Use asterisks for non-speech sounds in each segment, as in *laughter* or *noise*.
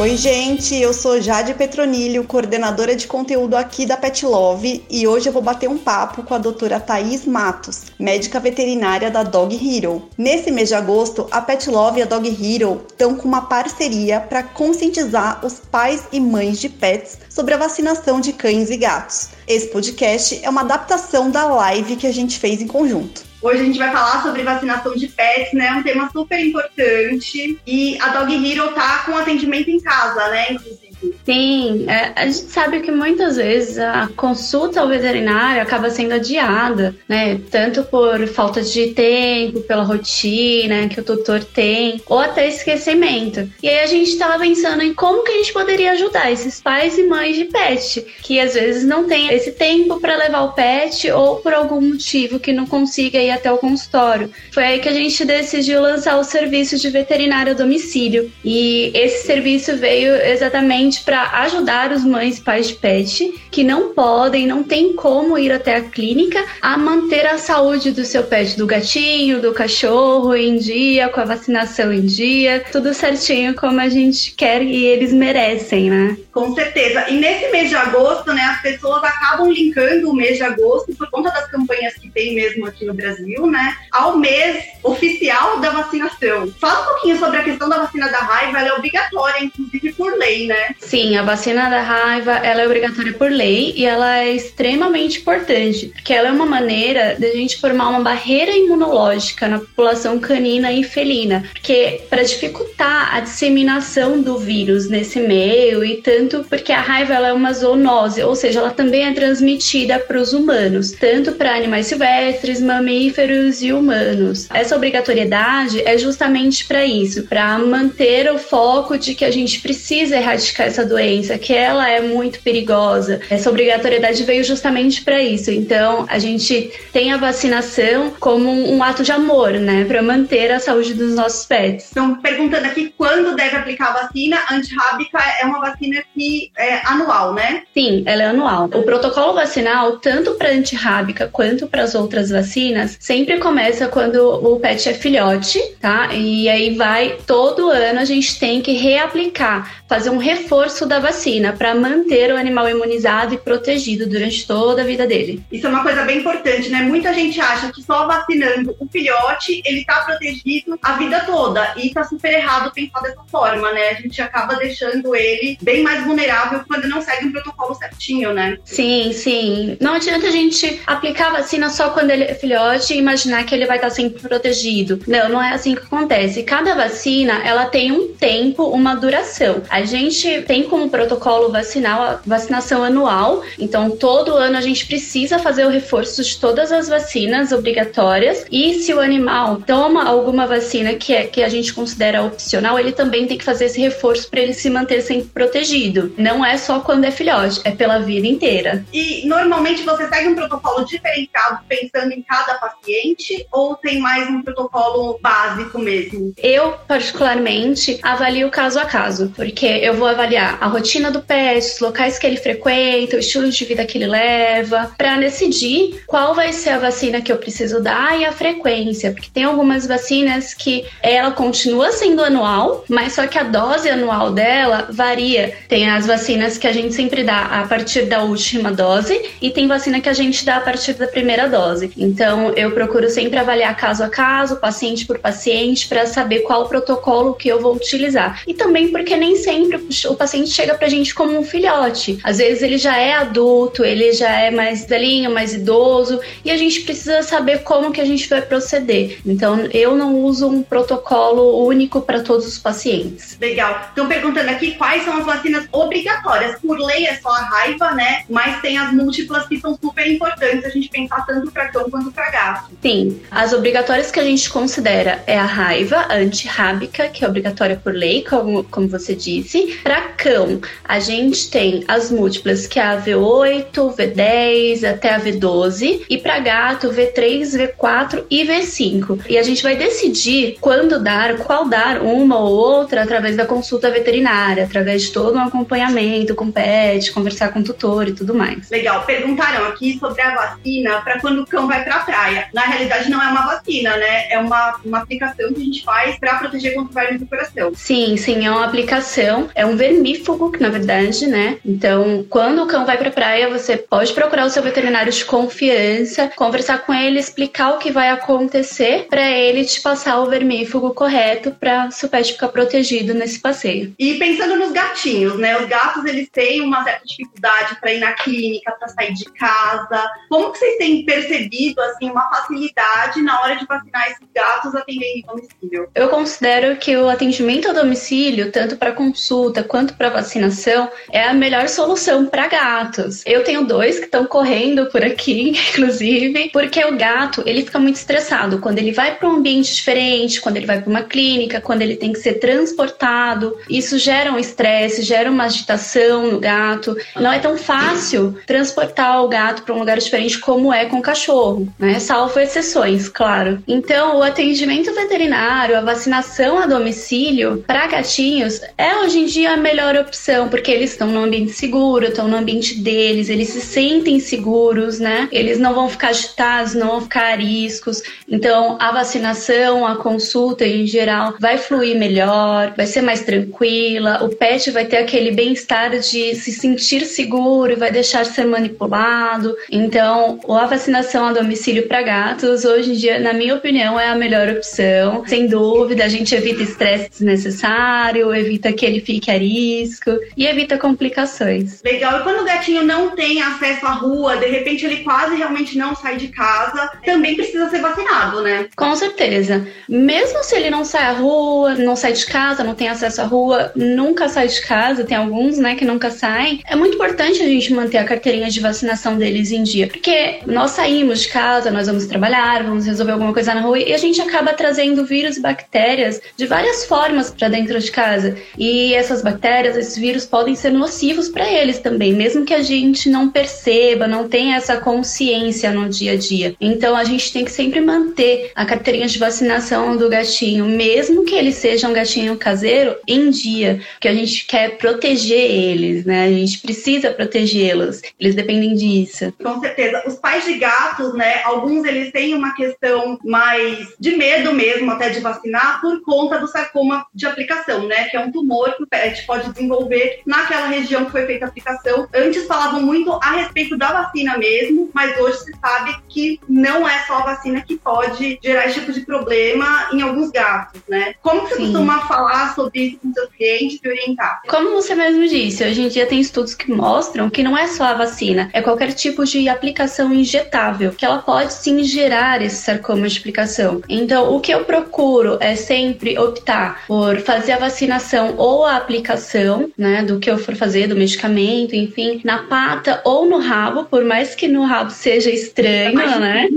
Oi, gente, eu sou Jade Petronilho, coordenadora de conteúdo aqui da Pet Love, e hoje eu vou bater um papo com a doutora Thaís Matos, médica veterinária da Dog Hero. Nesse mês de agosto, a Pet Love e a Dog Hero estão com uma parceria para conscientizar os pais e mães de pets sobre a vacinação de cães e gatos. Esse podcast é uma adaptação da live que a gente fez em conjunto. Hoje a gente vai falar sobre vacinação de pets, né? Um tema super importante. E a Dog Hero tá com atendimento em casa, né? Inclusive. Sim, é, a gente sabe que muitas vezes a consulta ao veterinário acaba sendo adiada, né? Tanto por falta de tempo, pela rotina que o tutor tem, ou até esquecimento. E aí a gente estava pensando em como que a gente poderia ajudar esses pais e mães de pet, que às vezes não tem esse tempo para levar o pet ou por algum motivo que não consiga ir até o consultório. Foi aí que a gente decidiu lançar o serviço de veterinário a domicílio. E esse serviço veio exatamente para ajudar os mães e pais de pet que não podem, não tem como ir até a clínica a manter a saúde do seu pet, do gatinho, do cachorro em dia, com a vacinação em dia, tudo certinho como a gente quer e eles merecem, né? Com certeza. E nesse mês de agosto, né, as pessoas acabam linkando o mês de agosto por conta das campanhas que tem mesmo aqui no Brasil, né, ao mês oficial da vacinação. Fala um pouquinho sobre a questão da vacina da raiva, ela é obrigatória, inclusive por lei, né? Sim, a vacina da raiva ela é obrigatória por lei e ela é extremamente importante, porque ela é uma maneira de a gente formar uma barreira imunológica na população canina e felina, porque para dificultar a disseminação do vírus nesse meio e tanto porque a raiva ela é uma zoonose, ou seja, ela também é transmitida para os humanos, tanto para animais silvestres, mamíferos e humanos. Essa obrigatoriedade é justamente para isso, para manter o foco de que a gente precisa erradicar essa doença, que ela é muito perigosa. Essa obrigatoriedade veio justamente para isso. Então, a gente tem a vacinação como um ato de amor, né, para manter a saúde dos nossos pets. Então, perguntando aqui quando deve aplicar a vacina, antirrábica é uma vacina que é anual, né? Sim, ela é anual. O protocolo vacinal, tanto para antirrábica quanto para as outras vacinas, sempre começa quando o pet é filhote, tá? E aí vai todo ano a gente tem que reaplicar, fazer um reforço reforço da vacina para manter o animal imunizado e protegido durante toda a vida dele. Isso é uma coisa bem importante, né? Muita gente acha que só vacinando o filhote ele tá protegido a vida toda e tá super errado pensar dessa forma, né? A gente acaba deixando ele bem mais vulnerável quando não segue um protocolo certinho, né? Sim, sim. Não adianta a gente aplicar a vacina só quando ele é filhote e imaginar que ele vai estar sempre protegido. Não, não é assim que acontece. Cada vacina, ela tem um tempo, uma duração. A gente tem como protocolo vacinal a vacinação anual. Então, todo ano a gente precisa fazer o reforço de todas as vacinas obrigatórias. E se o animal toma alguma vacina que, é, que a gente considera opcional, ele também tem que fazer esse reforço para ele se manter sempre protegido. Não é só quando é filhote, é pela vida inteira. E normalmente você segue um protocolo diferenciado pensando em cada paciente ou tem mais um protocolo básico mesmo? Eu, particularmente, avalio caso a caso, porque eu vou avaliar avaliar a rotina do pet, os locais que ele frequenta, o estilo de vida que ele leva, para decidir qual vai ser a vacina que eu preciso dar e a frequência, porque tem algumas vacinas que ela continua sendo anual, mas só que a dose anual dela varia. Tem as vacinas que a gente sempre dá a partir da última dose e tem vacina que a gente dá a partir da primeira dose. Então eu procuro sempre avaliar caso a caso, paciente por paciente, para saber qual protocolo que eu vou utilizar. E também porque nem sempre o paciente chega pra gente como um filhote. Às vezes ele já é adulto, ele já é mais velhinho, mais idoso, e a gente precisa saber como que a gente vai proceder. Então, eu não uso um protocolo único para todos os pacientes. Legal. Estão perguntando aqui quais são as vacinas obrigatórias. Por lei é só a raiva, né? Mas tem as múltiplas que são super importantes a gente pensar tanto para cão quanto para gato. Sim. As obrigatórias que a gente considera é a raiva antirrábica, que é obrigatória por lei, como, como você disse. Para cão, a gente tem as múltiplas, que é a V8, V10 até a V12, e para gato, V3, V4 e V5. E a gente vai decidir quando dar, qual dar uma ou outra através da consulta veterinária, através de todo um acompanhamento com pet, conversar com o tutor e tudo mais. Legal. Perguntaram aqui sobre a vacina para quando o cão vai para a praia. Na realidade, não é uma vacina, né? É uma, uma aplicação que a gente faz para proteger contra o verme do coração. Sim, sim, é uma aplicação. É um vermífugo, na verdade, né? Então, quando o cão vai para a praia, você pode procurar o seu veterinário de confiança, conversar com ele, explicar o que vai acontecer para ele te passar o vermífugo correto para seu pet ficar protegido nesse passeio. E pensando nos gatinhos, né? Os gatos eles têm uma certa dificuldade para ir na clínica, para sair de casa. Como que vocês têm percebido assim uma facilidade na hora de vacinar esses gatos atendendo em domicílio? Eu considero que o atendimento a domicílio, tanto para consulta quanto para vacinação, é a melhor solução para gatos. Eu tenho dois que estão correndo por aqui, *laughs* inclusive, porque o gato ele fica muito estressado quando ele vai para um ambiente diferente, quando ele vai para uma clínica, quando ele tem que ser transportado. Isso gera um estresse, gera uma agitação no gato. Não é tão fácil transportar o gato para um lugar diferente como é com o cachorro, né? Salvo exceções, claro. Então, o atendimento veterinário, a vacinação a domicílio para gatinhos é hoje em dia a melhor opção, porque eles estão no ambiente seguro, estão no ambiente deles, eles se sentem seguros, né? Eles não vão ficar agitados, não vão ficar ariscos. Então, a vacinação, a consulta em geral vai fluir melhor, vai ser mais tranquila, o pet vai ter aquele bem-estar de se sentir seguro vai deixar ser manipulado. Então, a vacinação a domicílio para gatos, hoje em dia, na minha opinião, é a melhor opção. Sem dúvida, a gente evita estresse desnecessário, evita que ele fique a risco e evita complicações. Legal. E quando o gatinho não tem acesso à rua, de repente ele quase realmente não sai de casa, também precisa ser vacinado, né? Com certeza. Mesmo se ele não sai à rua, não sai de casa, não tem acesso à rua, nunca sai de casa, tem alguns, né, que nunca saem, é muito importante a gente manter a carteirinha de vacinação deles em dia. Porque nós saímos de casa, nós vamos trabalhar, vamos resolver alguma coisa na rua e a gente acaba trazendo vírus e bactérias de várias formas para dentro de casa. E essas bactérias, esses vírus podem ser nocivos para eles também, mesmo que a gente não perceba, não tenha essa consciência no dia a dia. Então a gente tem que sempre manter a carteirinha de vacinação do gatinho, mesmo que ele seja um gatinho caseiro, em dia, porque a gente quer proteger eles, né? A gente precisa protegê-los. Eles dependem disso. Com certeza. Os pais de gatos, né? Alguns eles têm uma questão mais de medo mesmo até de vacinar por conta do sarcoma de aplicação, né? Que é um tumor que o pet pode desenvolver naquela região que foi feita a aplicação. Antes falavam muito a respeito da vacina mesmo, mas hoje se sabe que não é só a vacina que pode gerar esse tipo de problema em alguns gatos, né? Como você Sim. costuma falar sobre isso com seus clientes e orientar? Como você mesmo disse, hoje em dia tem estudos que mostram que não é só a vacina, é qualquer tipo de aplicação injetável, que ela pode sim gerar esse sarcoma de aplicação. Então, o que eu procuro é sempre optar por fazer a vacinação ou a aplicação, né, do que eu for fazer, do medicamento, enfim, na pata ou no rabo, por mais que no rabo seja estranho, né?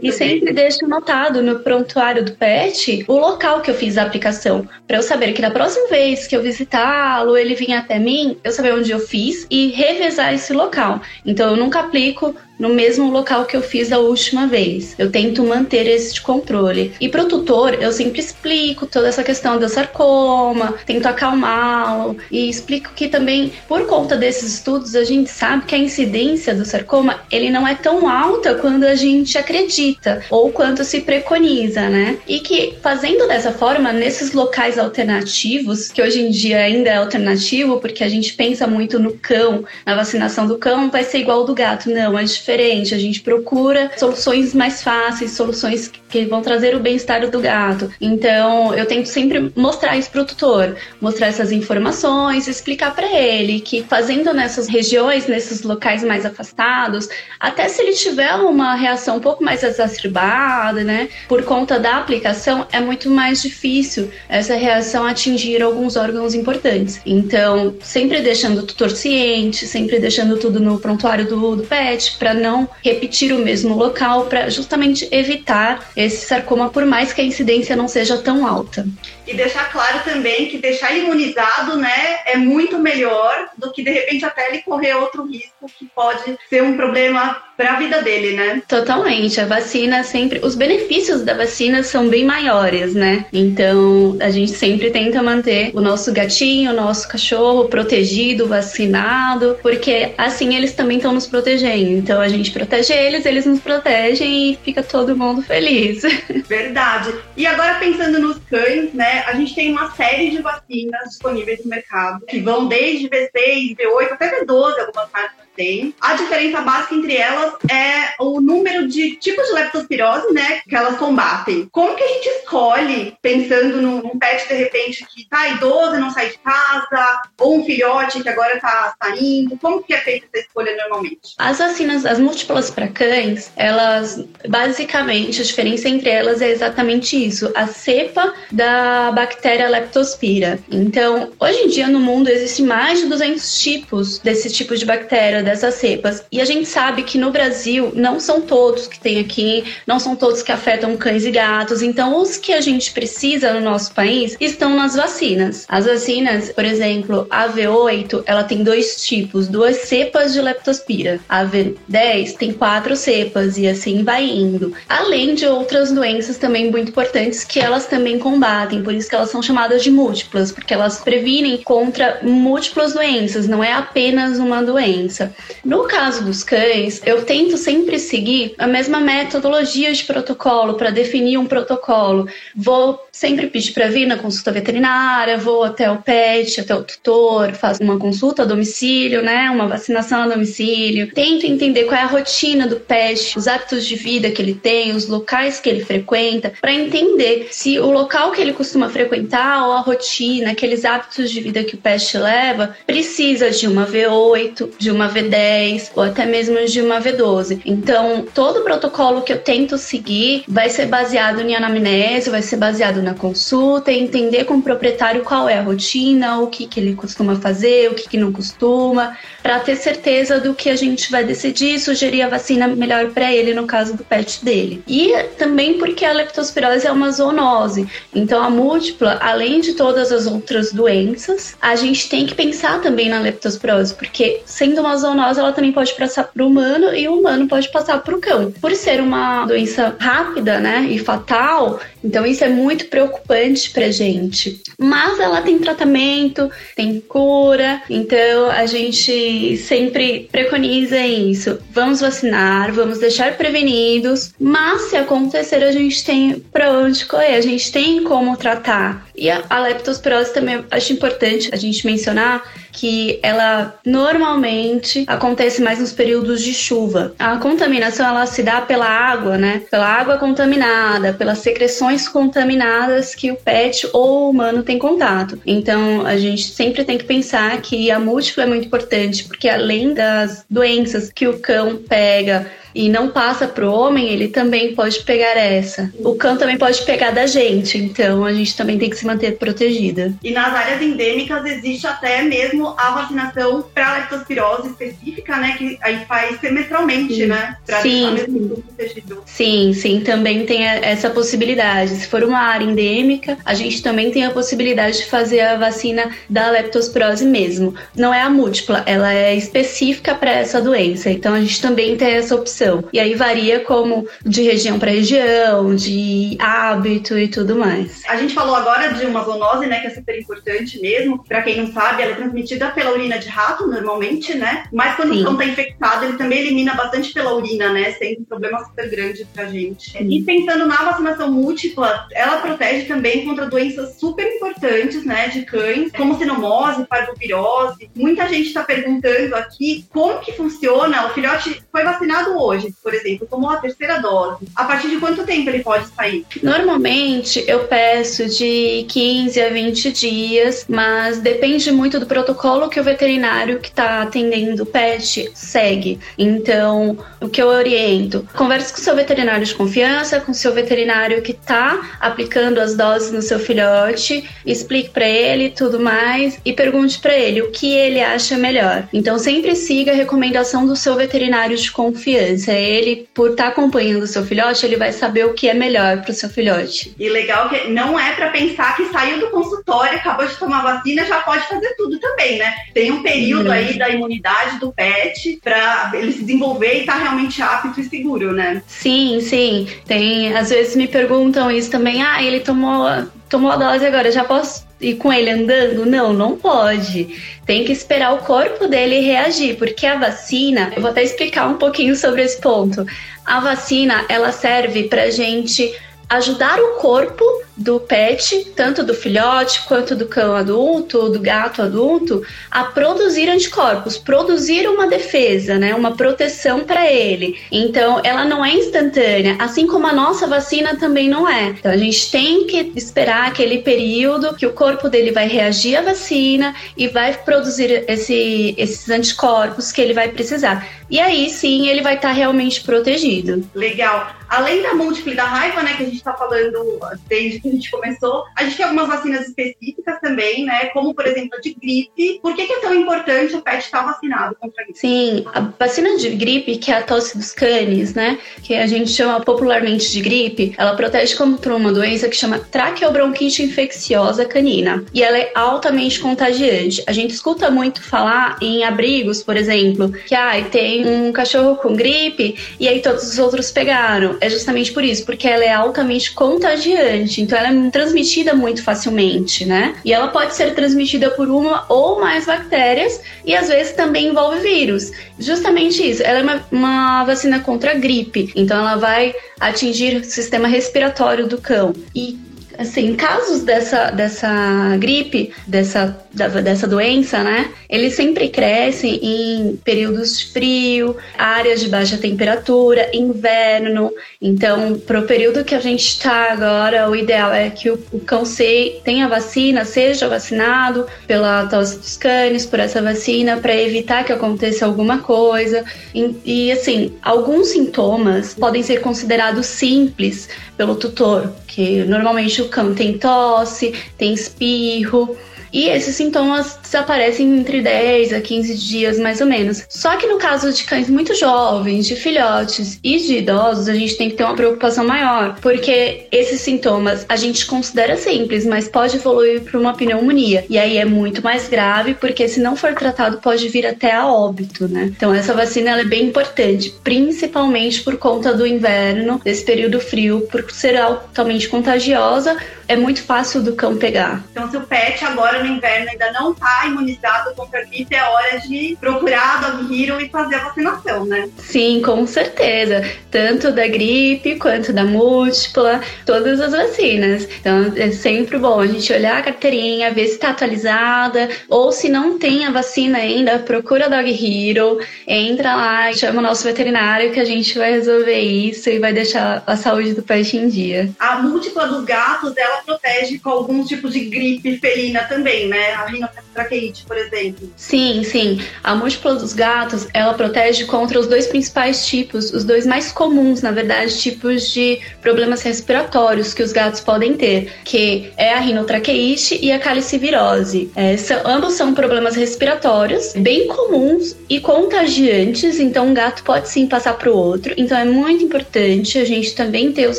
E sempre deixo anotado no prontuário do pet o local que eu fiz a aplicação, para eu saber que da próxima vez que eu visitá-lo, ele vir até mim, eu saber onde eu fiz e revezar esse local. Então eu nunca aplico no mesmo local que eu fiz a última vez. Eu tento manter esse controle. E pro tutor, eu sempre explico toda essa questão do sarcoma, tento acalmá-lo e explico que também, por conta desses estudos, a gente sabe que a incidência do sarcoma, ele não é tão alta quando a gente acredita ou quanto se preconiza, né? E que fazendo dessa forma, nesses locais alternativos, que hoje em dia ainda é alternativo, porque a gente pensa muito no cão, na vacinação do cão, vai ser igual ao do gato. Não, é diferente. A gente procura soluções mais fáceis, soluções que vão trazer o bem-estar do gato. Então, eu tento sempre mostrar isso pro tutor, mostrar essas informações, explicar para ele que fazendo nessas regiões, nesses locais mais afastados, até se ele tiver uma reação um pouco mais exacerbada, né, por conta da aplicação, é muito mais difícil essa reação atingir alguns órgãos importantes. Então, sempre deixando o tutor ciente, sempre deixando tudo no prontuário do, do pet para para não repetir o mesmo local, para justamente evitar esse sarcoma, por mais que a incidência não seja tão alta. E deixar claro também que deixar imunizado, né, é muito melhor do que de repente até ele correr outro risco que pode ser um problema para a vida dele, né? Totalmente. A vacina sempre, os benefícios da vacina são bem maiores, né? Então, a gente sempre tenta manter o nosso gatinho, o nosso cachorro protegido, vacinado, porque assim eles também estão nos protegendo. Então, a gente protege eles, eles nos protegem e fica todo mundo feliz. *laughs* Verdade. E agora pensando nos cães, né? A gente tem uma série de vacinas disponíveis no mercado que vão desde V6, V8 até V12, algumas marcas tem. A diferença básica entre elas é o número de tipos de leptospirose, né, que elas combatem. Como que a gente escolhe, pensando num pet, de repente, que tá idoso e não sai de casa, ou um filhote que agora tá saindo? Como que é feita essa escolha normalmente? As vacinas, as múltiplas para cães, elas, basicamente, a diferença entre elas é exatamente isso, a cepa da bactéria leptospira. Então, hoje em dia no mundo existem mais de 200 tipos desse tipo de bactéria, dessas cepas. E a gente sabe que no Brasil não são todos que tem aqui, não são todos que afetam cães e gatos. Então, os que a gente precisa no nosso país estão nas vacinas. As vacinas, por exemplo, a V8, ela tem dois tipos, duas cepas de leptospira. A V10 tem quatro cepas e assim vai indo. Além de outras doenças também muito importantes que elas também combatem, por isso que elas são chamadas de múltiplas, porque elas previnem contra múltiplas doenças, não é apenas uma doença. No caso dos cães, eu tento sempre seguir a mesma metodologia de protocolo para definir um protocolo. Vou sempre pedir para vir na consulta veterinária, vou até o pet, até o tutor, faço uma consulta a domicílio, né, uma vacinação a domicílio. Tento entender qual é a rotina do pet, os hábitos de vida que ele tem, os locais que ele frequenta, para entender se o local que ele costuma frequentar ou a rotina, aqueles hábitos de vida que o pet leva, precisa de uma V8, de uma V10 V10 ou até mesmo de uma V12. Então, todo o protocolo que eu tento seguir vai ser baseado em anamnese, vai ser baseado na consulta, entender com o proprietário qual é a rotina, o que, que ele costuma fazer, o que, que não costuma, para ter certeza do que a gente vai decidir sugerir a vacina melhor para ele no caso do pet dele. E também porque a leptospirose é uma zoonose. Então, a múltipla, além de todas as outras doenças, a gente tem que pensar também na leptospirose, porque sendo uma zoonose zoonose ela também pode passar para o humano e o humano pode passar para o cão. Por ser uma doença rápida, né, e fatal, então isso é muito preocupante para gente. Mas ela tem tratamento, tem cura, então a gente sempre preconiza isso. Vamos vacinar, vamos deixar prevenidos, mas se acontecer a gente tem para onde correr, a gente tem como tratar. E a, a leptospirose também acho importante a gente mencionar que ela normalmente acontece mais nos períodos de chuva. A contaminação ela se dá pela água, né? Pela água contaminada, pelas secreções contaminadas que o pet ou o humano tem contato. Então, a gente sempre tem que pensar que a múltipla é muito importante, porque além das doenças que o cão pega, e não passa pro homem, ele também pode pegar essa. O cão também pode pegar da gente, então a gente também tem que se manter protegida. E nas áreas endêmicas existe até mesmo a vacinação para leptospirose específica, né, que aí faz semestralmente, sim. né, para deixar mesmo protegido. Sim, sim, também tem essa possibilidade. Se for uma área endêmica, a gente também tem a possibilidade de fazer a vacina da leptospirose mesmo. Não é a múltipla, ela é específica para essa doença. Então a gente também tem essa opção e aí varia como de região para região, de hábito e tudo mais. A gente falou agora de uma zoonose, né, que é super importante mesmo. Para quem não sabe, ela é transmitida pela urina de rato normalmente, né? Mas quando Sim. o cão tá infectado, ele também elimina bastante pela urina, né? Sendo um problema super grande pra gente. Sim. E pensando na vacinação múltipla, ela protege também contra doenças super importantes, né, de cães, como sinomose, parvovirose. Muita gente está perguntando aqui como que funciona. O filhote foi vacinado hoje hoje, por exemplo, tomou a terceira dose, a partir de quanto tempo ele pode sair? Normalmente eu peço de 15 a 20 dias, mas depende muito do protocolo que o veterinário que está atendendo o pet segue. Então, o que eu oriento? Converse com seu veterinário de confiança, com seu veterinário que está aplicando as doses no seu filhote, explique para ele tudo mais e pergunte para ele o que ele acha melhor. Então, sempre siga a recomendação do seu veterinário de confiança. Ele, por estar tá acompanhando o seu filhote, ele vai saber o que é melhor para o seu filhote. E legal que não é para pensar que saiu do consultório, acabou de tomar vacina, já pode fazer tudo também, né? Tem um período uhum. aí da imunidade do pet para ele se desenvolver e estar tá realmente apto e seguro, né? Sim, sim. Tem, às vezes me perguntam isso também, ah, ele tomou tomou a dose agora, já posso ir com ele andando? Não, não pode. Tem que esperar o corpo dele reagir, porque a vacina, eu vou até explicar um pouquinho sobre esse ponto. A vacina, ela serve pra gente ajudar o corpo do pet, tanto do filhote quanto do cão adulto, do gato adulto, a produzir anticorpos, produzir uma defesa, né, uma proteção para ele. Então, ela não é instantânea, assim como a nossa vacina também não é. Então, a gente tem que esperar aquele período que o corpo dele vai reagir à vacina e vai produzir esse, esses anticorpos que ele vai precisar. E aí sim ele vai estar tá realmente protegido. Legal. Além da múltipla e da raiva, né, que a gente está falando desde que a gente começou, a gente tem algumas vacinas específicas também, né, como por exemplo a de gripe. Por que, que é tão importante o pet estar vacinado contra a gripe? Sim, a vacina de gripe, que é a tosse dos canes, né, que a gente chama popularmente de gripe, ela protege contra uma doença que chama traqueobronquite infecciosa canina. E ela é altamente contagiante. A gente escuta muito falar em abrigos, por exemplo, que ah, tem um cachorro com gripe e aí todos os outros pegaram é justamente por isso, porque ela é altamente contagiante, então ela é transmitida muito facilmente, né? E ela pode ser transmitida por uma ou mais bactérias e às vezes também envolve vírus. Justamente isso, ela é uma, uma vacina contra a gripe, então ela vai atingir o sistema respiratório do cão. E assim, casos dessa, dessa gripe, dessa, da, dessa doença, né? Eles sempre crescem em períodos de frio, áreas de baixa temperatura, inverno. Então, para o período que a gente está agora, o ideal é que o, o cão se, tenha vacina, seja vacinado pela tosse dos cães, por essa vacina, para evitar que aconteça alguma coisa. E, e, assim, alguns sintomas podem ser considerados simples pelo tutor, que normalmente o cão tem tosse, tem espirro, e esses sintomas desaparecem entre 10 a 15 dias, mais ou menos. Só que no caso de cães muito jovens, de filhotes e de idosos, a gente tem que ter uma preocupação maior, porque esses sintomas a gente considera simples, mas pode evoluir para uma pneumonia. E aí é muito mais grave, porque se não for tratado, pode vir até a óbito, né? Então essa vacina é bem importante, principalmente por conta do inverno, desse período frio, por ser altamente contagiosa, é muito fácil do cão pegar. Então, se o pet agora no inverno ainda não está imunizado contra a gripe, é hora de procurar a Dog Hero e fazer a vacinação, né? Sim, com certeza. Tanto da gripe quanto da múltipla, todas as vacinas. Então, é sempre bom a gente olhar a carteirinha, ver se está atualizada, ou se não tem a vacina ainda, procura a Dog Hero, entra lá e chama o nosso veterinário que a gente vai resolver isso e vai deixar a saúde do pet em dia. A múltipla dos gatos, ela ela protege com alguns tipos de gripe felina também, né? A rinotraqueite, por exemplo. Sim, sim. A múltipla dos gatos, ela protege contra os dois principais tipos, os dois mais comuns, na verdade, tipos de problemas respiratórios que os gatos podem ter, que é a rinotraqueite e a calicivirose. É, são, ambos são problemas respiratórios bem comuns e contagiantes, então um gato pode sim passar para o outro. Então é muito importante a gente também ter os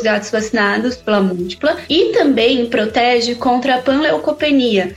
gatos vacinados pela múltipla e também também protege contra a panleucopenia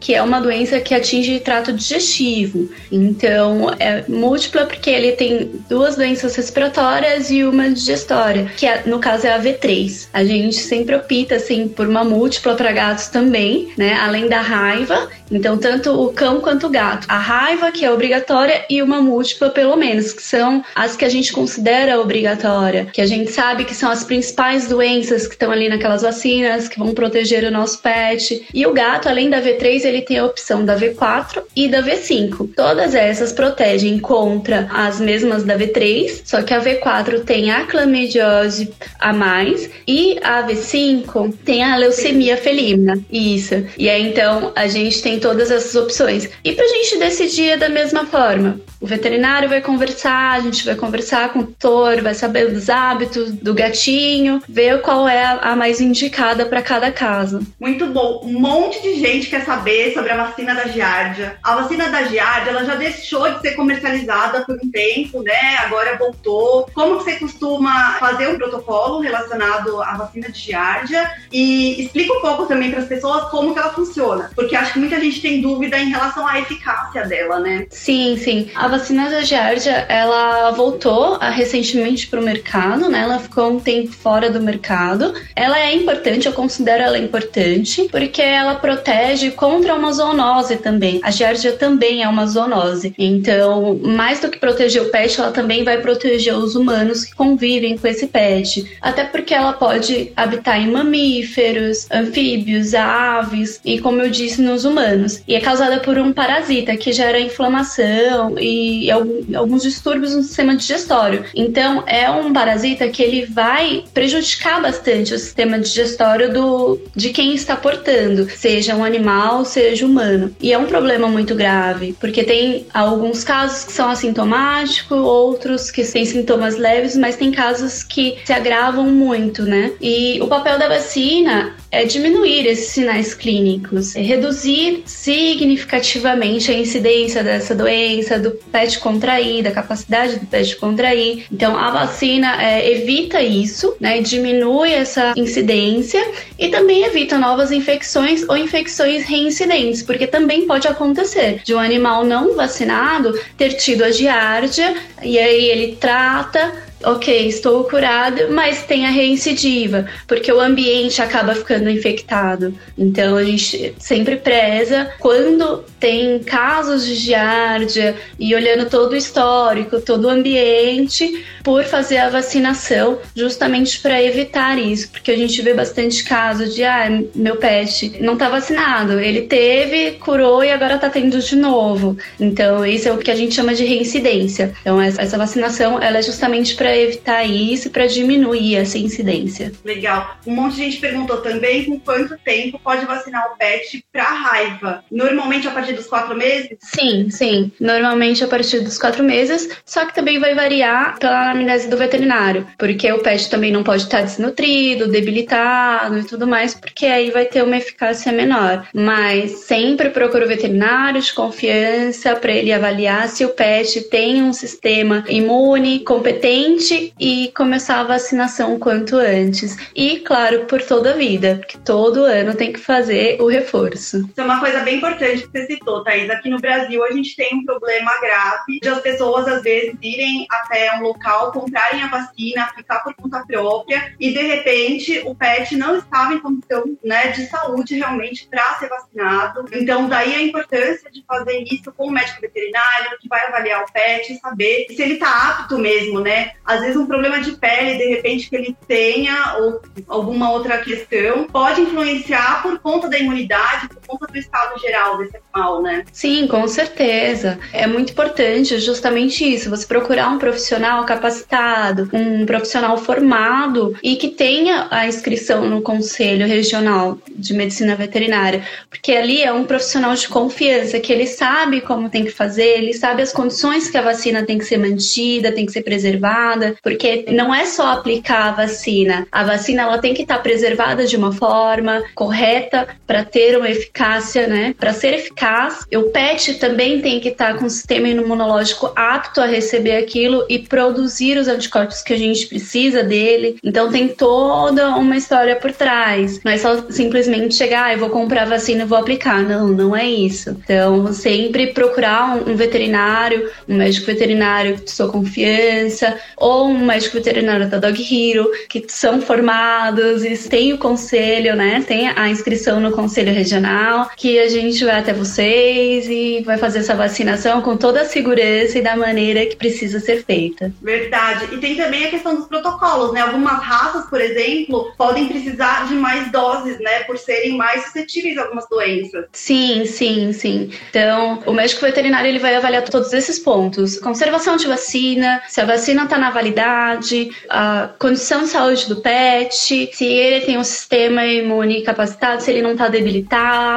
que é uma doença que atinge trato digestivo. Então, é múltipla porque ele tem duas doenças respiratórias e uma digestória, que é, no caso é a V3. A gente sempre opta assim por uma múltipla para gatos também, né? Além da raiva, então tanto o cão quanto o gato. A raiva que é obrigatória e uma múltipla pelo menos, que são as que a gente considera obrigatória, que a gente sabe que são as principais doenças que estão ali naquelas vacinas, que vão proteger o nosso pet. E o gato, além da V3 ele tem a opção da V4 e da V5. Todas essas protegem contra as mesmas da V3, só que a V4 tem a clamidiose a mais e a V5 tem a leucemia felina. Isso. E aí então a gente tem todas essas opções. E pra gente decidir é da mesma forma. O veterinário vai conversar, a gente vai conversar com o tutor, vai saber dos hábitos do gatinho, ver qual é a mais indicada para cada caso. Muito bom. Um monte de gente quer saber sobre a vacina da giardia. A vacina da giardia, ela já deixou de ser comercializada por um tempo, né? Agora voltou. Como que você costuma fazer um protocolo relacionado à vacina de giardia? E explica um pouco também para as pessoas como que ela funciona, porque acho que muita gente tem dúvida em relação à eficácia dela, né? Sim, sim. A vacina da giardia, ela voltou ah, recentemente para o mercado, né? Ela ficou um tempo fora do mercado. Ela é importante, eu considero ela importante, porque ela protege contra uma zoonose também. A giardia também é uma zoonose. Então, mais do que proteger o pet, ela também vai proteger os humanos que convivem com esse pet. Até porque ela pode habitar em mamíferos, anfíbios, aves e, como eu disse, nos humanos. E é causada por um parasita que gera inflamação e e alguns distúrbios no sistema digestório. Então, é um parasita que ele vai prejudicar bastante o sistema digestório do, de quem está portando, seja um animal, seja humano. E é um problema muito grave, porque tem alguns casos que são assintomáticos, outros que têm sintomas leves, mas tem casos que se agravam muito, né? E o papel da vacina é diminuir esses sinais clínicos, é reduzir significativamente a incidência dessa doença, do pet contrair, da capacidade do pet contrair. Então, a vacina é, evita isso, né? Diminui essa incidência e também evita novas infecções ou infecções reincidentes, porque também pode acontecer de um animal não vacinado ter tido a giardia e aí ele trata ok, estou curado, mas tem a reincidiva, porque o ambiente acaba ficando infectado. Então a gente sempre preza quando tem casos de giardia e olhando todo o histórico, todo o ambiente, por fazer a vacinação, justamente para evitar isso, porque a gente vê bastante casos de ah, meu pet não está vacinado, ele teve, curou e agora está tendo de novo. Então isso é o que a gente chama de reincidência. Então essa vacinação ela é justamente para evitar isso, para diminuir essa incidência. Legal. Um monte de gente perguntou também com quanto tempo pode vacinar o pet para raiva. Normalmente a partir dos quatro meses? Sim, sim. Normalmente a partir dos quatro meses, só que também vai variar pela anamnese do veterinário, porque o pet também não pode estar desnutrido, debilitado e tudo mais, porque aí vai ter uma eficácia menor. Mas sempre procura o veterinário de confiança para ele avaliar se o pet tem um sistema imune competente e começar a vacinação o quanto antes. E, claro, por toda a vida, porque todo ano tem que fazer o reforço. Isso é uma coisa bem importante que você citou, Thaís. Aqui no Brasil a gente tem um problema grave de as pessoas às vezes irem até um local, comprarem a vacina, aplicar por conta própria e de repente o pet não estava em condição né, de saúde realmente para ser vacinado. Então, daí a importância de fazer isso com o médico veterinário que vai avaliar o pet e saber se ele está apto mesmo, né? Às vezes um problema de pele, de repente, que ele tenha, ou alguma outra questão, pode influenciar por conta da imunidade, por conta do estado geral desse animal, né? Sim, com certeza. É muito importante justamente isso, você procurar um profissional capacitado, um profissional formado e que tenha a inscrição no Conselho Regional de Medicina Veterinária, porque ali é um profissional de confiança, que ele sabe como tem que fazer, ele sabe as condições que a vacina tem que ser mantida, tem que ser preservada, porque não é só aplicar a vacina. A vacina ela tem que estar preservada de uma forma correta para ter uma eficácia, né? Para ser eficaz, o PET também tem que estar com o sistema imunológico apto a receber aquilo e produzir os anticorpos que a gente precisa dele. Então tem toda uma história por trás. Não é só simplesmente chegar, ah, eu vou comprar vacina e vou aplicar. Não, não é isso. Então sempre procurar um veterinário, um médico veterinário de sua confiança ou um médico veterinário da Dog Hero, que são formados e têm o conselho, né? Tem a inscrição no conselho regional canal que a gente vai até vocês e vai fazer essa vacinação com toda a segurança e da maneira que precisa ser feita. Verdade. E tem também a questão dos protocolos, né? Algumas raças, por exemplo, podem precisar de mais doses, né? Por serem mais suscetíveis a algumas doenças. Sim, sim, sim. Então, o médico veterinário ele vai avaliar todos esses pontos: conservação de vacina, se a vacina está na validade, a condição de saúde do pet, se ele tem um sistema imune capacitado, se ele não está debilitado,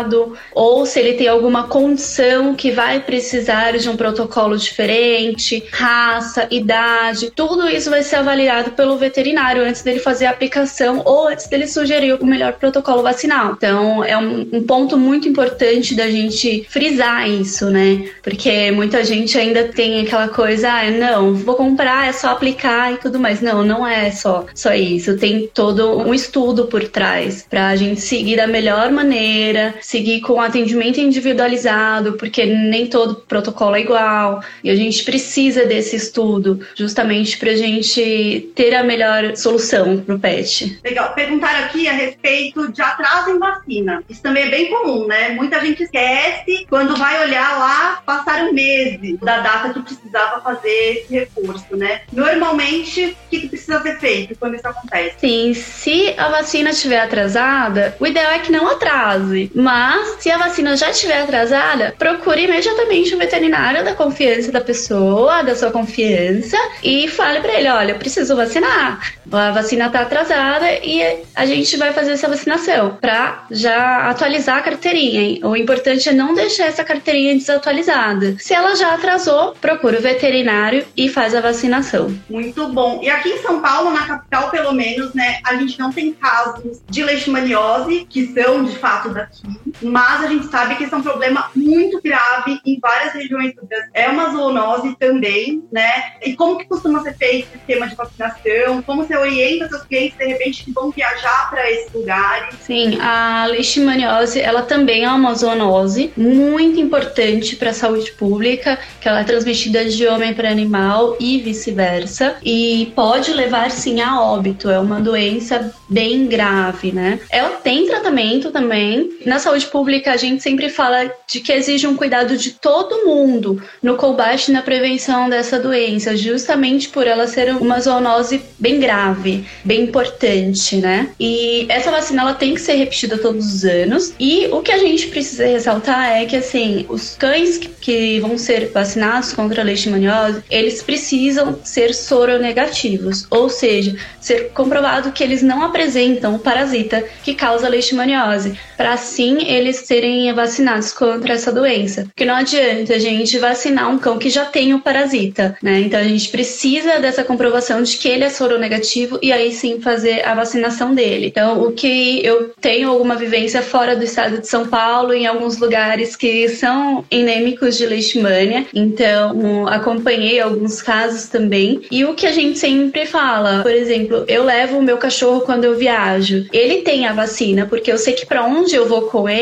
ou se ele tem alguma condição que vai precisar de um protocolo diferente, raça, idade, tudo isso vai ser avaliado pelo veterinário antes dele fazer a aplicação ou antes dele sugerir o melhor protocolo vacinal. Então, é um, um ponto muito importante da gente frisar isso, né? Porque muita gente ainda tem aquela coisa, ah, não, vou comprar, é só aplicar e tudo mais. Não, não é só, só isso. Tem todo um estudo por trás para a gente seguir da melhor maneira, seguir com atendimento individualizado, porque nem todo protocolo é igual e a gente precisa desse estudo justamente para a gente ter a melhor solução para o pet. Legal. Perguntaram aqui a respeito de atraso em vacina. Isso também é bem comum, né? Muita gente esquece quando vai olhar lá, passaram meses da data que precisava fazer esse reforço, né? Normalmente, o que, que precisa ser feito quando isso acontece? Sim, se a vacina estiver atrasada, o ideal é que não atrase. Mas, se a vacina já estiver atrasada, procure imediatamente o veterinário da confiança da pessoa, da sua confiança, e fale para ele: olha, eu preciso vacinar. A vacina está atrasada e a gente vai fazer essa vacinação para já atualizar a carteirinha. Hein? O importante é não deixar essa carteirinha desatualizada. Se ela já atrasou, procure o veterinário e faz a vacinação. Muito bom. E aqui em São Paulo, na capital pelo menos, né, a gente não tem casos de leishmaniose, que são de fato daqui, mas a gente sabe que esse é um problema muito grave em várias regiões do Brasil. É uma zoonose também, né? E como que costuma ser feito o esquema de vacinação? Como você orienta seus clientes, de repente, que vão viajar para esses lugares? Sim, a leishmaniose, ela também é uma zoonose muito importante para a saúde pública, que ela é transmitida de homem para animal e vice-versa, e pode levar sim a óbito. É uma doença bem grave, né? Ela tem tratamento também. Na saúde pública, a gente sempre fala de que exige um cuidado de todo mundo no combate e na prevenção dessa doença, justamente por ela ser uma zoonose bem grave, bem importante, né? E essa vacina ela tem que ser repetida todos os anos. E o que a gente precisa ressaltar é que assim, os cães que, vão ser vacinados contra a leishmaniose, eles precisam ser soronegativos, ou seja, ser comprovado que eles não apresentam o parasita que causa a leishmaniose, para assim eles serem vacinados contra essa doença. Porque não adianta a gente vacinar um cão que já tem o parasita, né? Então a gente precisa dessa comprovação de que ele é soronegativo e aí sim fazer a vacinação dele. Então, o que eu tenho alguma vivência fora do estado de São Paulo, em alguns lugares que são endêmicos de leishmania, então acompanhei alguns casos também. E o que a gente sempre fala, por exemplo, eu levo o meu cachorro quando eu viajo. Ele tem a vacina, porque eu sei que para onde eu vou com ele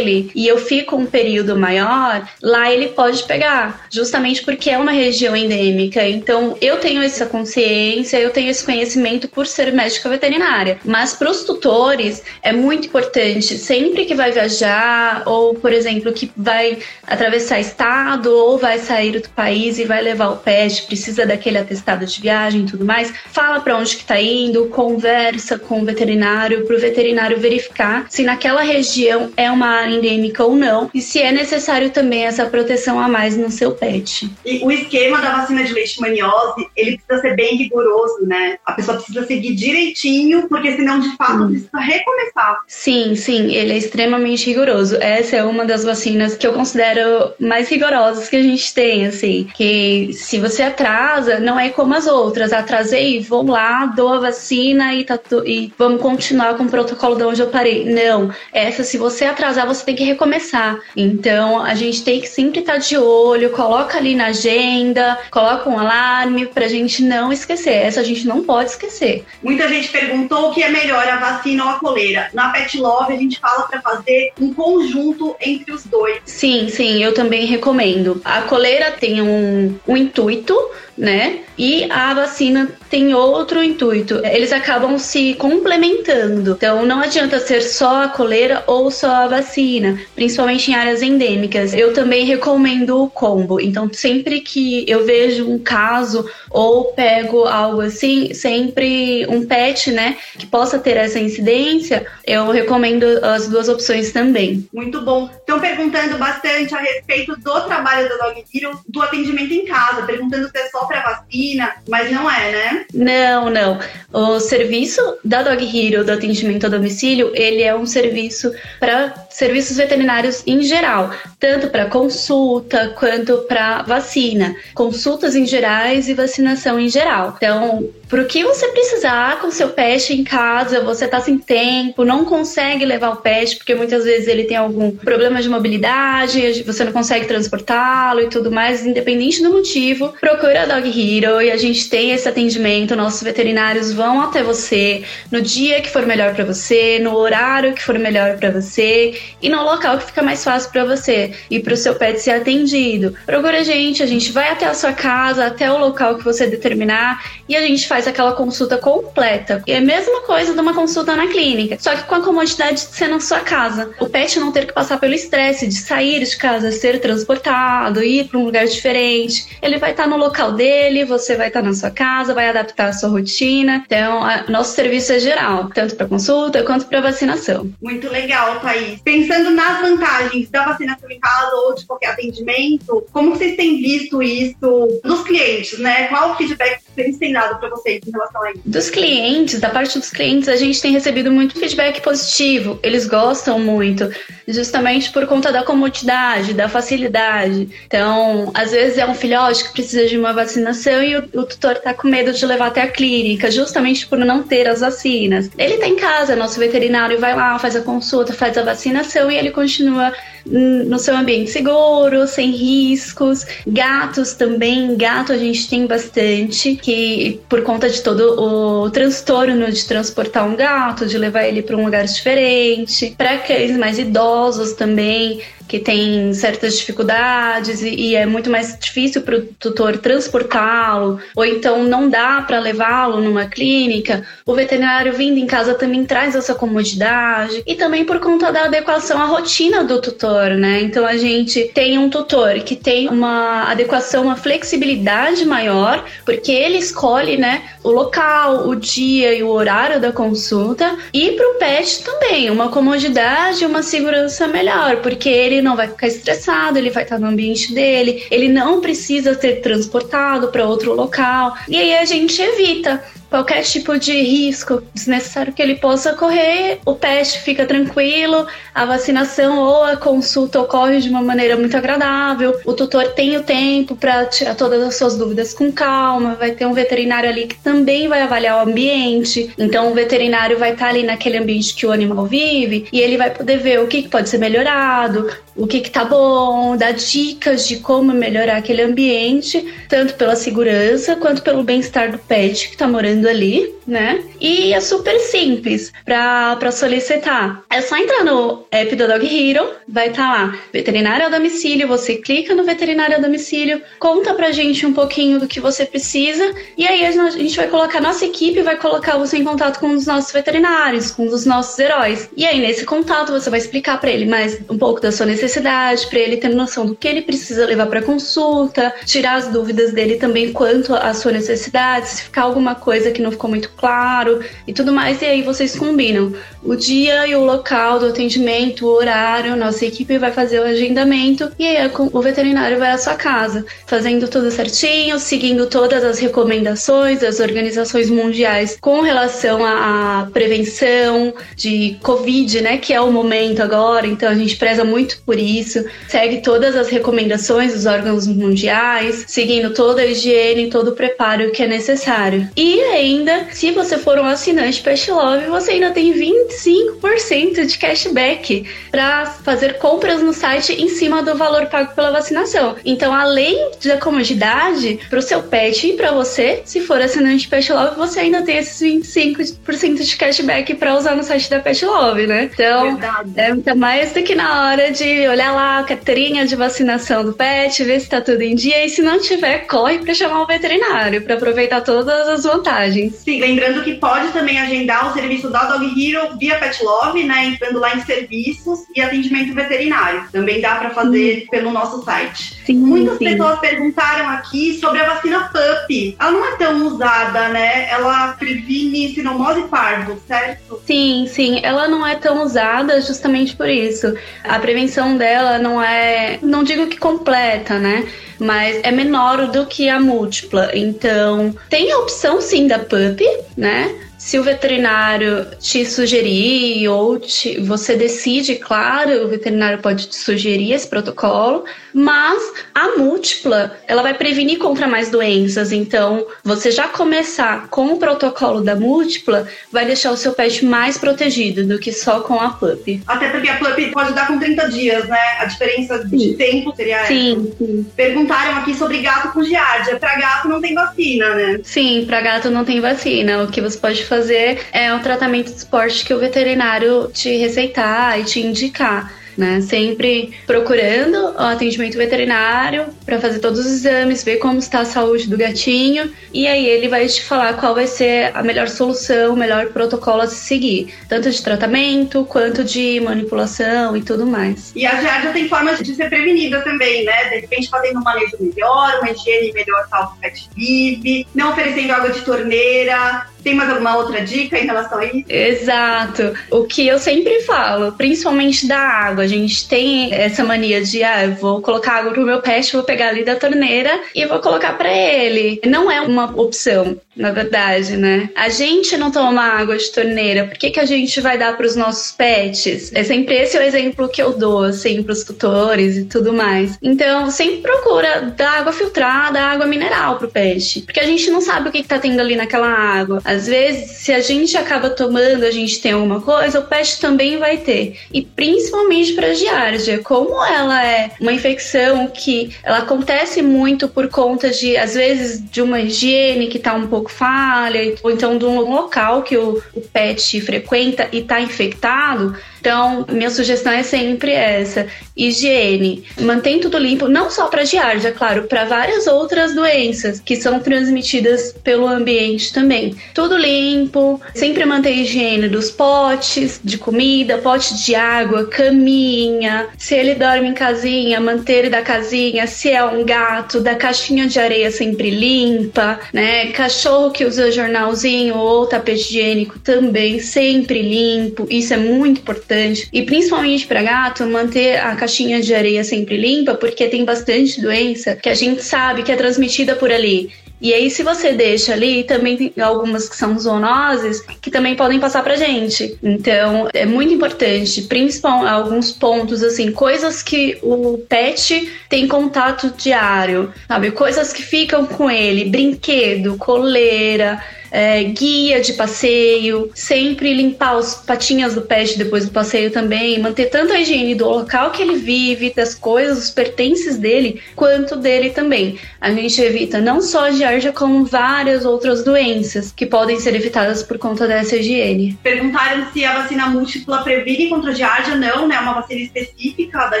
e eu fico um período maior, lá ele pode pegar, justamente porque é uma região endêmica. Então, eu tenho essa consciência, eu tenho esse conhecimento por ser médica veterinária. Mas para os tutores é muito importante, sempre que vai viajar ou, por exemplo, que vai atravessar estado ou vai sair do país e vai levar o pet, precisa daquele atestado de viagem e tudo mais, fala para onde que tá indo, conversa com o veterinário para o veterinário verificar se naquela região é uma área endêmica ou não e se é necessário também essa proteção a mais no seu pet. E o esquema da vacina de leishmaniose, ele precisa ser bem rigoroso, né? A pessoa precisa seguir direitinho, porque senão de fato hum. precisa recomeçar. Sim, sim, ele é extremamente rigoroso. Essa é uma das vacinas que eu considero mais rigorosas que a gente tem, assim, que se você atrasa, não é como as outras. Atrasei, vou lá, dou a vacina e, tá e vamos continuar com o protocolo de onde eu parei. Não, essa se você atrasar, você tem que recomeçar. Então, a gente tem que sempre estar tá de olho, coloca ali na agenda, coloca um alarme pra gente não esquecer. Essa a gente não pode esquecer. Muita gente perguntou o que é melhor, a vacina ou a coleira. Na Pet Love, a gente fala para fazer um conjunto entre os dois. Sim, sim, eu também recomendo. A coleira tem um, um intuito, né? E a vacina tem outro intuito. Eles acabam se complementando. Então, não adianta ser só a coleira ou só a vacina, principalmente em áreas endêmicas. Eu também recomendo o combo. Então, sempre que eu vejo um caso ou pego algo assim, sempre um pet, né, que possa ter essa incidência, eu recomendo as duas opções também. Muito bom. Estão perguntando bastante a respeito do trabalho da Dog Hero, do atendimento em casa, perguntando se é só para vacina, mas não é, né? Não, não. O serviço da Dog Hero do atendimento a domicílio, ele é um serviço para serviços veterinários em geral, tanto para consulta quanto para vacina, consultas em gerais e vacinação em geral. Então, para o que você precisar com seu pet em casa, você tá sem tempo, não consegue levar o pet porque muitas vezes ele tem algum problema de mobilidade, você não consegue transportá-lo e tudo mais, independente do motivo, procura a Dog Hero e a gente tem esse atendimento, nossos veterinários vão até você no dia que for melhor para você, no horário que for melhor para você e no local que fica mais fácil para você e para o seu pet ser atendido. Procura a gente, a gente vai até a sua casa, até o local que você determinar e a gente faz aquela consulta completa. E é a mesma coisa de uma consulta na clínica, só que com a comodidade de ser na sua casa. O pet não ter que passar pelo estresse de sair de casa, ser transportado, ir para um lugar diferente. Ele vai estar no local dele, você vai estar na sua casa, vai adaptar a sua rotina. Então, a, nosso serviço é geral, tanto para consulta quanto para vacinação. Muito legal, Thaís. Pensando nas vantagens da vacinação em casa ou de qualquer atendimento, como vocês têm visto isso dos clientes, né? Qual o feedback que eles têm dado para vocês em relação a isso? Dos clientes, da parte dos clientes, a gente tem recebido muito feedback positivo. Eles gostam muito, justamente por conta da comodidade, da facilidade. Então, às vezes é um filhote que precisa de uma vacinação e o, o tutor tá com medo de levar até a clínica, justamente por não ter as vacinas. Ele tá em casa, nosso veterinário vai lá, faz a consulta, faz a vacinação e ele continua no seu ambiente seguro, sem riscos. Gatos também, gato a gente tem bastante, que por conta de todo o transtorno de transportar um gato, de levar ele para um lugar diferente. Para aqueles mais idosos também, que tem certas dificuldades e, e é muito mais difícil para o tutor transportá-lo, ou então não dá para levá-lo numa clínica, o veterinário vindo em casa também traz essa comodidade e também por conta da adequação à rotina do tutor, né? Então a gente tem um tutor que tem uma adequação, uma flexibilidade maior, porque ele escolhe, né, o local, o dia e o horário da consulta, e para o pet também, uma comodidade, uma segurança melhor, porque ele ele não vai ficar estressado, ele vai estar no ambiente dele, ele não precisa ser transportado para outro local. E aí a gente evita qualquer tipo de risco desnecessário que ele possa correr, o pet fica tranquilo, a vacinação ou a consulta ocorre de uma maneira muito agradável, o tutor tem o tempo para tirar todas as suas dúvidas com calma, vai ter um veterinário ali que também vai avaliar o ambiente, então o veterinário vai estar ali naquele ambiente que o animal vive e ele vai poder ver o que pode ser melhorado, o que, que tá bom, dar dicas de como melhorar aquele ambiente, tanto pela segurança quanto pelo bem-estar do pet que tá morando ali, né? E é super simples para solicitar. É só entrar no app do Dog Hero, vai estar tá lá, veterinário a domicílio, você clica no veterinário a domicílio, conta pra gente um pouquinho do que você precisa, e aí a gente vai colocar nossa equipe, vai colocar você em contato com os nossos veterinários, com os nossos heróis. E aí nesse contato você vai explicar para ele mais um pouco da sua necessidade, para ele ter noção do que ele precisa levar para consulta, tirar as dúvidas dele também quanto à sua necessidade, se ficar alguma coisa que não ficou muito claro e tudo mais. E aí vocês combinam o dia e o local do atendimento, o horário, nossa equipe vai fazer o agendamento e aí o veterinário vai à sua casa, fazendo tudo certinho, seguindo todas as recomendações das organizações mundiais com relação à prevenção de Covid, né, que é o momento agora, então a gente preza muito por isso, segue todas as recomendações dos órgãos mundiais, seguindo toda a higiene, todo o preparo que é necessário. E ainda, se você for um assinante Pet Love, você ainda tem 25% de cashback para fazer compras no site em cima do valor pago pela vacinação. Então, além da comodidade para o seu pet e para você, se for assinante Pet Love, você ainda tem esses 25% de cashback para usar no site da Pet Love, né? Então, Verdade. é mais do que na hora de olhar lá a carteirinha de vacinação do pet, ver se tá tudo em dia e se não tiver, corre para chamar o veterinário para aproveitar todas as vantagens. Vantagens. Sim, lembrando que pode também agendar o serviço da Dog Hero via Pet Love, né? Entrando lá em serviços e atendimento veterinário. Também dá para fazer sim. pelo nosso site. Sim, Muitas sim. pessoas perguntaram aqui sobre a vacina PUP. Ela não é tão usada, né? Ela previne sinomose parvo, certo? Sim, sim. Ela não é tão usada justamente por isso. A prevenção dela não é, não digo que completa, né? Mas é menor do que a múltipla. Então, tem a opção sim da PUP, né? Se o veterinário te sugerir ou te, você decide, claro, o veterinário pode te sugerir esse protocolo, mas a múltipla, ela vai prevenir contra mais doenças. Então, você já começar com o protocolo da múltipla vai deixar o seu pet mais protegido do que só com a PUP. Até porque a PUP pode dar com 30 dias, né? A diferença sim. de tempo seria sim, essa. Sim. Perguntaram aqui sobre gato com giardia. Para gato não tem vacina, né? Sim, para gato não tem vacina. O que você pode fazer é um tratamento de esporte que o veterinário te receitar e te indicar né? Sempre procurando o atendimento veterinário para fazer todos os exames, ver como está a saúde do gatinho e aí ele vai te falar qual vai ser a melhor solução, o melhor protocolo a se seguir, tanto de tratamento quanto de manipulação e tudo mais. E a giardia tem formas de ser prevenida também, né? De repente fazendo um manejo melhor, uma higiene melhor tal que o pet vive, não oferecendo água de torneira, tem mais alguma outra dica em relação a isso? Exato. O que eu sempre falo, principalmente da água, a gente tem essa mania de, ah, eu vou colocar água pro meu pet, vou pegar ali da torneira e vou colocar para ele. Não é uma opção na verdade, né? A gente não toma água de torneira, por que, que a gente vai dar para os nossos pets? É sempre esse o exemplo que eu dou, assim, para os tutores e tudo mais. Então, sempre procura dar água filtrada, água mineral pro pet, porque a gente não sabe o que, que tá tendo ali naquela água. Às vezes, se a gente acaba tomando, a gente tem alguma coisa, o pet também vai ter. E principalmente para giardia, como ela é uma infecção que ela acontece muito por conta de, às vezes, de uma higiene que tá um pouco falha, ou então de um local que o, o pet frequenta e está infectado, então, minha sugestão é sempre essa: higiene. Mantém tudo limpo, não só para giardia, claro, para várias outras doenças que são transmitidas pelo ambiente também. Tudo limpo, sempre manter a higiene dos potes de comida, pote de água, caminha. Se ele dorme em casinha, manter da casinha. Se é um gato, da caixinha de areia sempre limpa, né? Cachorro que usa jornalzinho ou tapete higiênico também sempre limpo. Isso é muito importante importante. E principalmente para gato, manter a caixinha de areia sempre limpa, porque tem bastante doença que a gente sabe que é transmitida por ali. E aí, se você deixa ali, também tem algumas que são zoonoses que também podem passar pra gente. Então, é muito importante, principalmente alguns pontos, assim, coisas que o pet tem contato diário, sabe? Coisas que ficam com ele, brinquedo, coleira, é, guia de passeio, sempre limpar os patinhas do pet depois do passeio também, manter tanto a higiene do local que ele vive, das coisas, os pertences dele, quanto dele também. A gente evita não só a giardia, como várias outras doenças que podem ser evitadas por conta dessa higiene. Perguntaram se a vacina múltipla previne contra a giardia. Não, né? É uma vacina específica da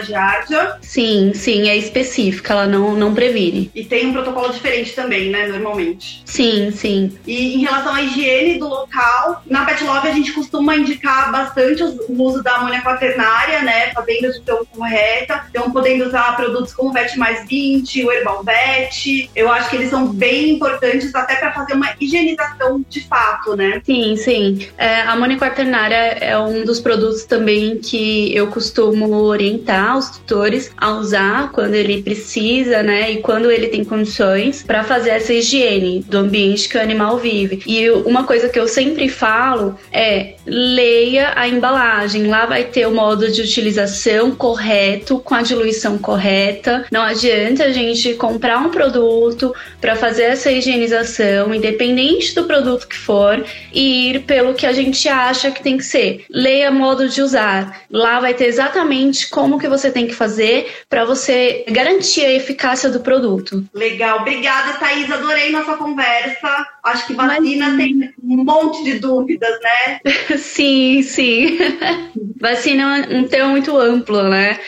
giardia. Sim, sim, é específica, ela não, não previne. E tem um protocolo diferente também, né? Normalmente. Sim, sim. E em relação à higiene do local, na Pet Love a gente costuma indicar bastante o uso da amônia quaternária, né? Fazendo a gestão correta. Então, podendo usar produtos como o VET mais 20, o Herbal VET. Eu acho que eles são bem importantes até para fazer uma higienização de fato, né? Sim, sim. É, a amônia quaternária é um dos produtos também que eu costumo orientar os tutores a usar quando ele precisa, né? E quando ele tem condições para fazer essa higiene do ambiente que o animal vive. E uma coisa que eu sempre falo é leia a embalagem. Lá vai ter o modo de utilização correto, com a diluição correta. Não adianta a gente comprar um produto para fazer essa higienização, independente do produto que for, e ir pelo que a gente acha que tem que ser. Leia modo de usar. Lá vai ter exatamente como que você tem que fazer para você garantir a eficácia do produto. Legal. Obrigada, Thaís. Adorei nossa conversa. Acho que vacina tem um monte de dúvidas, né? *laughs* sim, sim. *laughs* vacina é um tema muito amplo, né?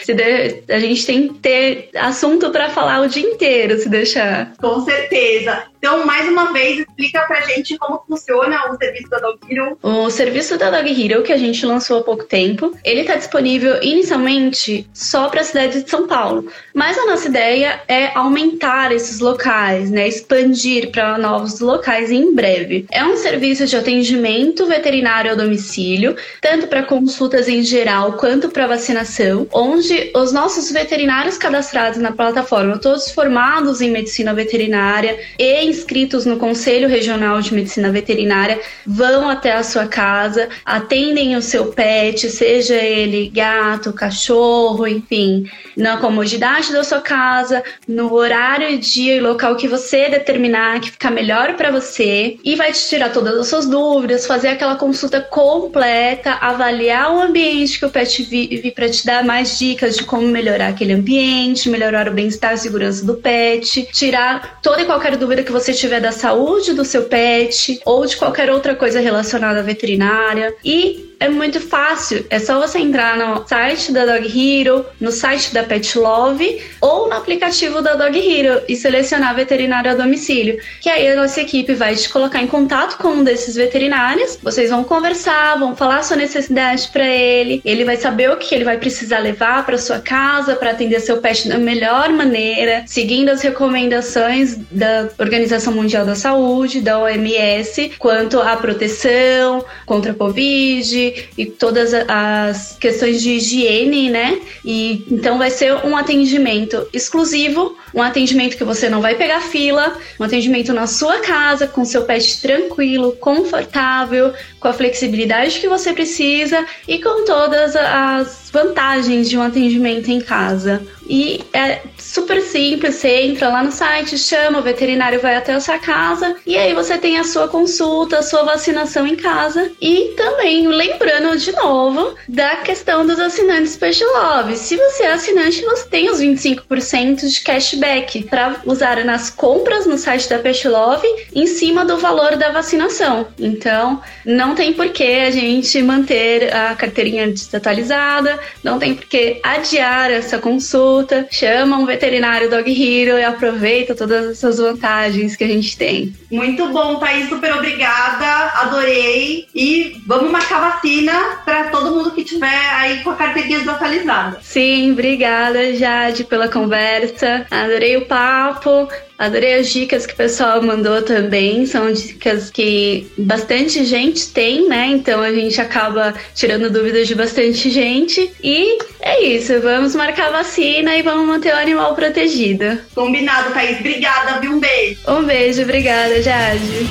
A gente tem que ter assunto para falar o dia inteiro, se deixar. Com certeza. Então, mais uma vez, explica pra gente como funciona o serviço da Dog Hero. O serviço da Dog Hero, que a gente lançou há pouco tempo, ele está disponível inicialmente só para a cidade de São Paulo. Mas a nossa ideia é aumentar esses locais, né? Expandir para novos locais em breve. É um serviço de atendimento veterinário ao domicílio, tanto para consultas em geral quanto para vacinação, onde os nossos veterinários cadastrados na plataforma, todos formados em medicina veterinária e inscritos no Conselho Regional de Medicina Veterinária vão até a sua casa, atendem o seu pet, seja ele gato, cachorro, enfim, na comodidade da sua casa, no horário, dia e local que você determinar que fica melhor para você e vai te tirar todas as suas dúvidas, fazer aquela consulta completa, avaliar o ambiente que o pet vive para te dar mais dicas de como melhorar aquele ambiente, melhorar o bem-estar e segurança do pet, tirar toda e qualquer dúvida que você você tiver da saúde do seu pet ou de qualquer outra coisa relacionada à veterinária. E é muito fácil. É só você entrar no site da Dog Hero, no site da Pet Love ou no aplicativo da Dog Hero e selecionar veterinário a domicílio. Que aí a nossa equipe vai te colocar em contato com um desses veterinários. Vocês vão conversar, vão falar sua necessidade para ele. Ele vai saber o que ele vai precisar levar para sua casa para atender seu pet da melhor maneira, seguindo as recomendações da Organização Mundial da Saúde, da OMS, quanto à proteção contra a Covid e todas as questões de higiene, né? E então vai ser um atendimento exclusivo, um atendimento que você não vai pegar fila, um atendimento na sua casa, com seu pet tranquilo, confortável, com a flexibilidade que você precisa e com todas as vantagens de um atendimento em casa. E é super simples, você entra lá no site, chama, o veterinário vai até a sua casa e aí você tem a sua consulta, a sua vacinação em casa. E também lembrando de novo da questão dos assinantes Pet Love. Se você é assinante, você tem os 25% de cashback para usar nas compras no site da Pet Love em cima do valor da vacinação. Então, não tem por que a gente manter a carteirinha desatualizada, não tem por que adiar essa consulta consulta, chama um veterinário Dog Hero e aproveita todas essas vantagens que a gente tem. Muito bom, Thaís, super obrigada, adorei. E vamos marcar vacina para todo mundo que tiver aí com a carteirinha desatualizada. Sim, obrigada, Jade, pela conversa. Adorei o papo. Adorei as dicas que o pessoal mandou também. São dicas que bastante gente tem, né? Então a gente acaba tirando dúvidas de bastante gente. E é isso. Vamos marcar a vacina e vamos manter o animal protegido. Combinado, Thaís. Obrigada, viu? Um beijo. Um beijo, obrigada, Jade.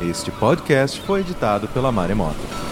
Este podcast foi editado pela Maremoto.